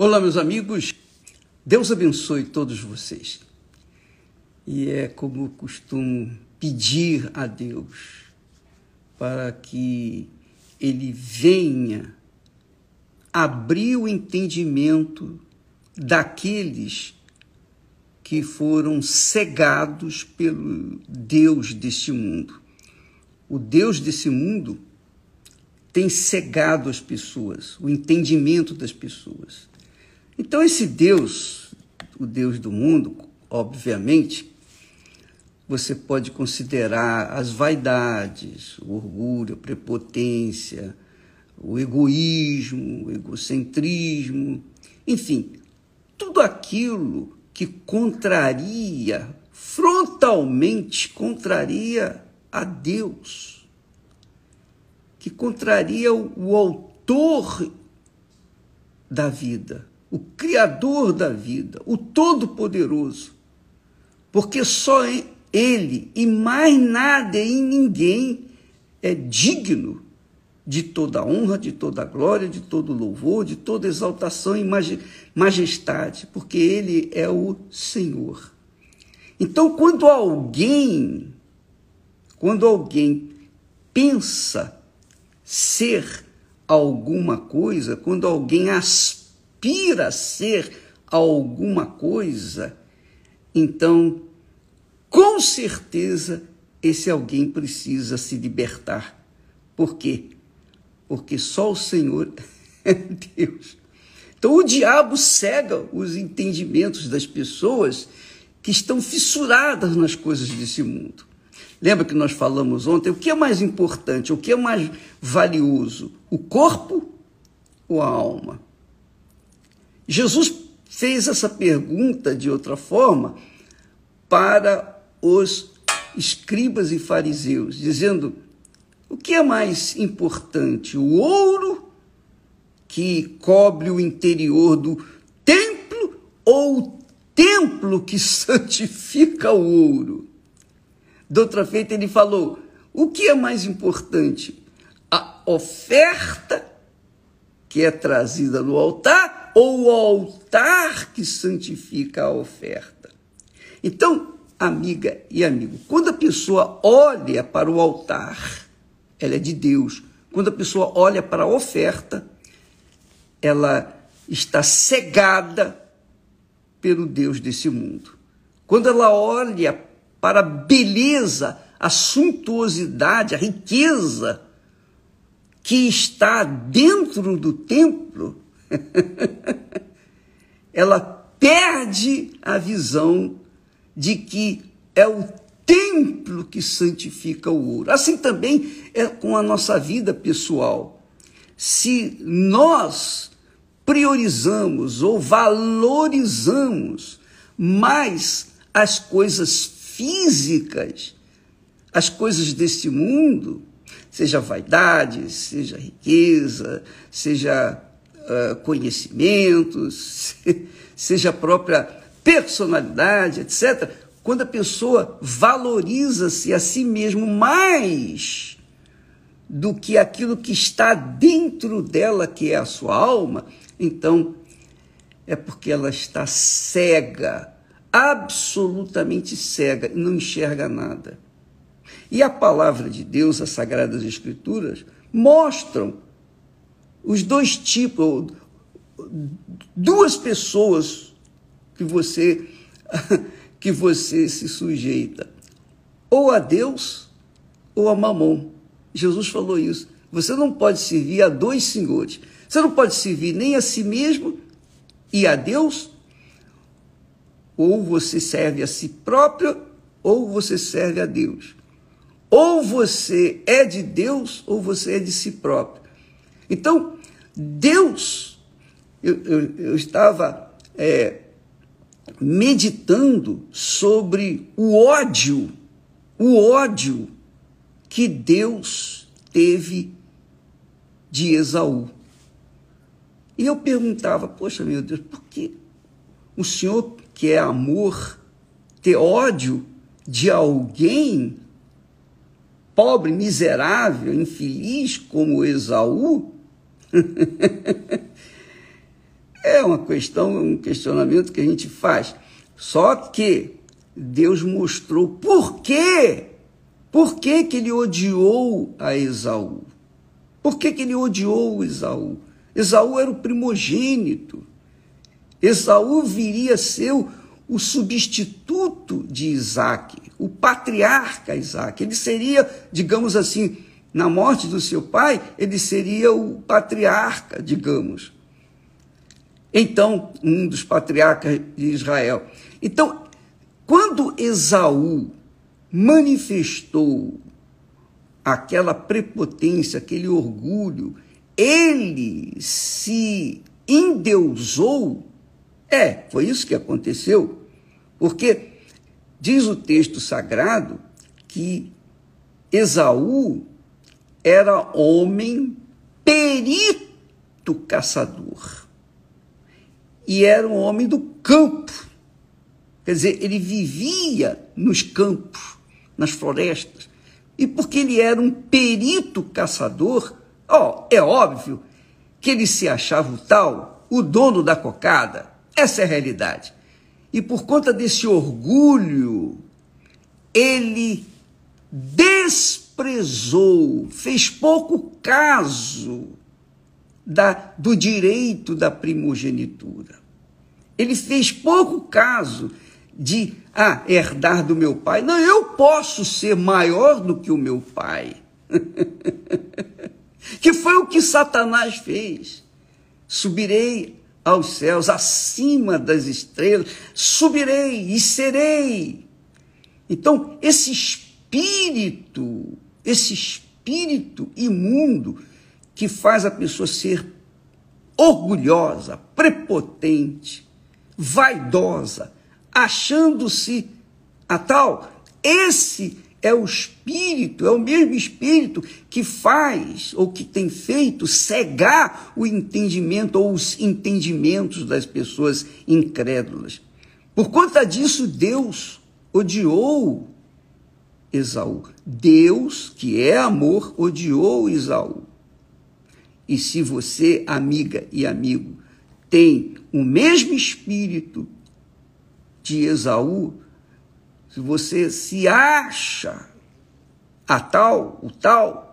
Olá, meus amigos. Deus abençoe todos vocês. E é como eu costumo pedir a Deus para que Ele venha abrir o entendimento daqueles que foram cegados pelo Deus deste mundo. O Deus desse mundo tem cegado as pessoas, o entendimento das pessoas. Então, esse Deus, o Deus do mundo, obviamente, você pode considerar as vaidades, o orgulho, a prepotência, o egoísmo, o egocentrismo, enfim, tudo aquilo que contraria, frontalmente contraria a Deus, que contraria o, autor da vida, o Criador da vida, o Todo-Poderoso, porque só Ele e mais nada e ninguém é digno de toda honra, de toda glória, de todo louvor, de toda exaltação e majestade, porque Ele é o Senhor. Então, quando alguém, quando alguém pensa ser alguma coisa, quando alguém aspira, aspira a ser alguma coisa, então, com certeza, esse alguém precisa se libertar. Por quê? Porque só o Senhor é Deus. Então, o diabo cega os entendimentos das pessoas que estão fissuradas nas coisas desse mundo. Lembra que nós falamos ontem? O que é mais importante? O que é mais valioso? O corpo ou a alma? Jesus fez essa pergunta de outra forma para os escribas e fariseus, dizendo: o que é mais importante, o ouro que cobre o interior do templo ou o templo que santifica o ouro? De outra feita, ele falou: o que é mais importante, a oferta que é trazida no altar ou o altar que santifica a oferta. Então, amiga e amigo, quando a pessoa olha para o altar, ela é de Deus. Quando a pessoa olha para a oferta, ela está cegada pelo Deus desse mundo. Quando ela olha para a beleza, a suntuosidade, a riqueza que está dentro do templo, ela perde a visão de que é o templo que santifica o ouro. Assim também é com a nossa vida pessoal. Se nós priorizamos ou valorizamos mais as coisas físicas, as coisas desse mundo, seja vaidade, seja riqueza, seja uh, conhecimentos, seja a própria personalidade, etc., quando a pessoa valoriza-se a si mesmo mais do que aquilo que está dentro dela, que é a sua alma, então é porque ela está cega, absolutamente cega, não enxerga nada. E a palavra de Deus, as Sagradas Escrituras, mostram os dois tipos, duas pessoas que você que você se sujeita, ou a Deus ou a Mamon. Jesus falou isso. Você não pode servir a dois senhores. Você não pode servir nem a si mesmo e a Deus, ou você serve a si próprio, ou você serve a Deus. Ou você é de Deus, ou você é de si próprio. Então, Deus, eu, eu, eu estava é, meditando sobre o ódio, o ódio que Deus teve de Esaú. E eu perguntava, poxa, meu Deus, por que o Senhor, que é amor, ter ódio de alguém pobre, miserável, infeliz como Esaú? É uma questão, um questionamento que a gente faz. Só que Deus mostrou por quê. Por que, que ele odiou a Esaú? Por que, que ele odiou Esaú? Esaú era o primogênito. Esaú viria a ser o, o substituto de Isaac, o patriarca Isaac. Ele seria, digamos assim, na morte do seu pai, ele seria o patriarca, digamos. Então, um dos patriarcas de Israel. Então, quando Esaú manifestou aquela prepotência, aquele orgulho, ele se endeusou. É, foi isso que aconteceu. Porque diz o texto sagrado que Esaú era homem perito caçador. E era um homem do campo. Quer dizer, ele vivia nos campos, nas florestas. E porque ele era um perito caçador, ó, é óbvio que ele se achava o tal, o dono da cocada. Essa é a realidade. E por conta desse orgulho, ele desprezou, fez pouco caso da, do direito da primogenitura. Ele fez pouco caso de ah, herdar do meu pai. Não, eu posso ser maior do que o meu pai. que foi o que Satanás fez. Subirei aos céus, acima das estrelas, subirei e serei. Então, esse espírito, esse espírito imundo que faz a pessoa ser orgulhosa, prepotente, vaidosa, achando-se a tal. Esse é o espírito, é o mesmo espírito que faz ou que tem feito cegar o entendimento ou os entendimentos das pessoas incrédulas. Por conta disso, Deus odiou Esaú. Deus, que é amor, odiou Esaú. E se você, amiga e amigo, tem o mesmo espírito de Esaú, se você se acha a tal, o tal,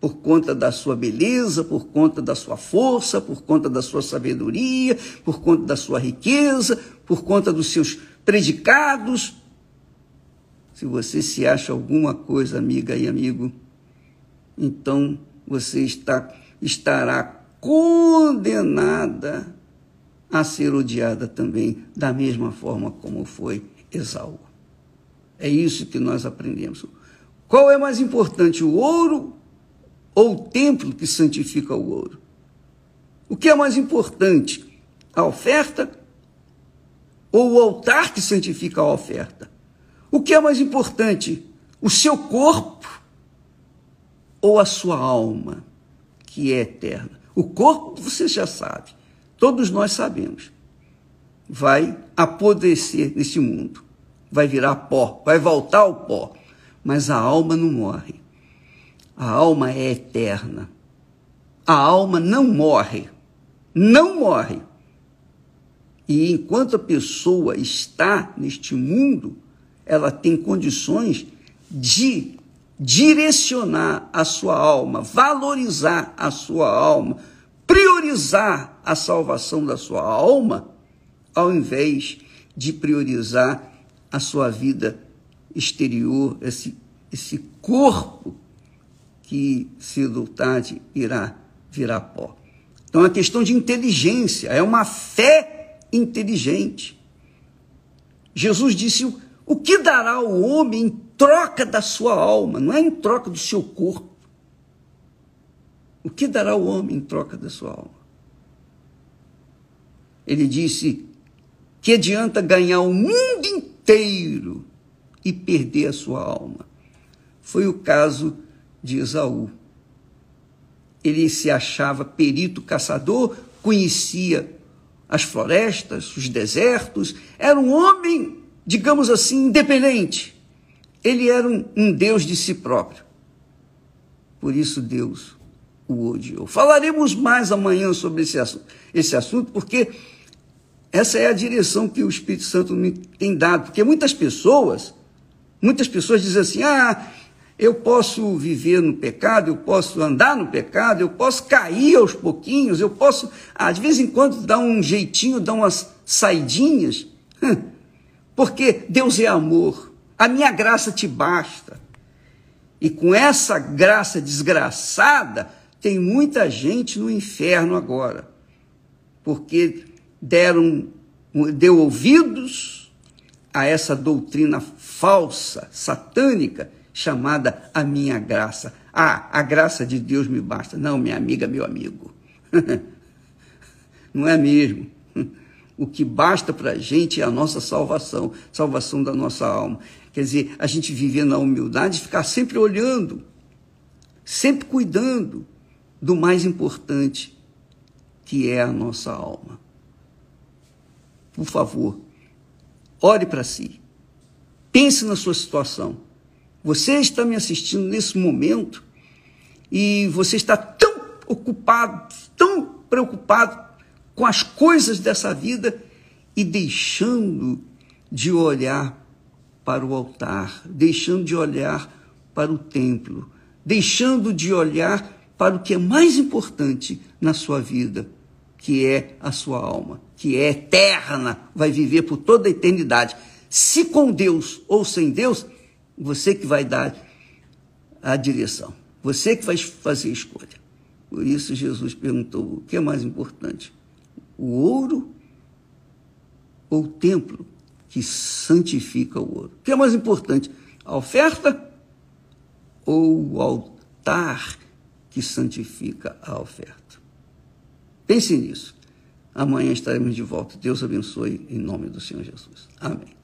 por conta da sua beleza, por conta da sua força, por conta da sua sabedoria, por conta da sua riqueza, por conta dos seus predicados. Se você se acha alguma coisa, amiga e amigo, então você está, estará condenada a ser odiada também, da mesma forma como foi Esaú. É isso que nós aprendemos. Qual é mais importante, o ouro ou o templo que santifica o ouro? O que é mais importante, a oferta ou o altar que santifica a oferta? O que é mais importante, o seu corpo ou a sua alma, que é eterna? O corpo, você já sabe. Todos nós sabemos. Vai apodrecer nesse mundo. Vai virar pó, vai voltar ao pó. Mas a alma não morre. A alma é eterna. A alma não morre. Não morre. E enquanto a pessoa está neste mundo, ela tem condições de direcionar a sua alma, valorizar a sua alma, priorizar a salvação da sua alma, ao invés de priorizar a sua vida exterior, esse, esse corpo que, cedo ou tarde, irá virar pó. Então, é uma questão de inteligência, é uma fé inteligente. Jesus disse: o que dará o homem em troca da sua alma, não é em troca do seu corpo. O que dará o homem em troca da sua alma? Ele disse: que adianta ganhar o mundo inteiro e perder a sua alma? Foi o caso de Esaú. Ele se achava perito caçador, conhecia as florestas, os desertos, era um homem, digamos assim, independente. Ele era um, um Deus de si próprio. Por isso Deus o odiou. Falaremos mais amanhã sobre esse assunto, esse assunto, porque essa é a direção que o Espírito Santo me tem dado. Porque muitas pessoas, muitas pessoas dizem assim: ah, eu posso viver no pecado, eu posso andar no pecado, eu posso cair aos pouquinhos, eu posso, ah, de vez em quando, dar um jeitinho, dar umas saidinhas. Porque Deus é amor, a minha graça te basta. E com essa graça desgraçada, tem muita gente no inferno agora, porque deram, deu ouvidos a essa doutrina falsa, satânica, chamada a minha graça. Ah, a graça de Deus me basta. Não, minha amiga, meu amigo. Não é mesmo. O que basta para a gente é a nossa salvação, salvação da nossa alma. Quer dizer, a gente viver na humildade, ficar sempre olhando, sempre cuidando do mais importante, que é a nossa alma. Por favor, ore para si. Pense na sua situação. Você está me assistindo nesse momento e você está tão ocupado, tão preocupado com as coisas dessa vida e deixando de olhar para o altar, deixando de olhar para o templo, deixando de olhar para o que é mais importante na sua vida, que é a sua alma, que é eterna, vai viver por toda a eternidade. Se com Deus ou sem Deus, você que vai dar a direção, você que vai fazer a escolha. Por isso Jesus perguntou: o que é mais importante? O ouro ou o templo que santifica o ouro? O que é mais importante, a oferta ou o altar que santifica a oferta? Pense nisso. Amanhã estaremos de volta. Deus abençoe em nome do Senhor Jesus. Amém.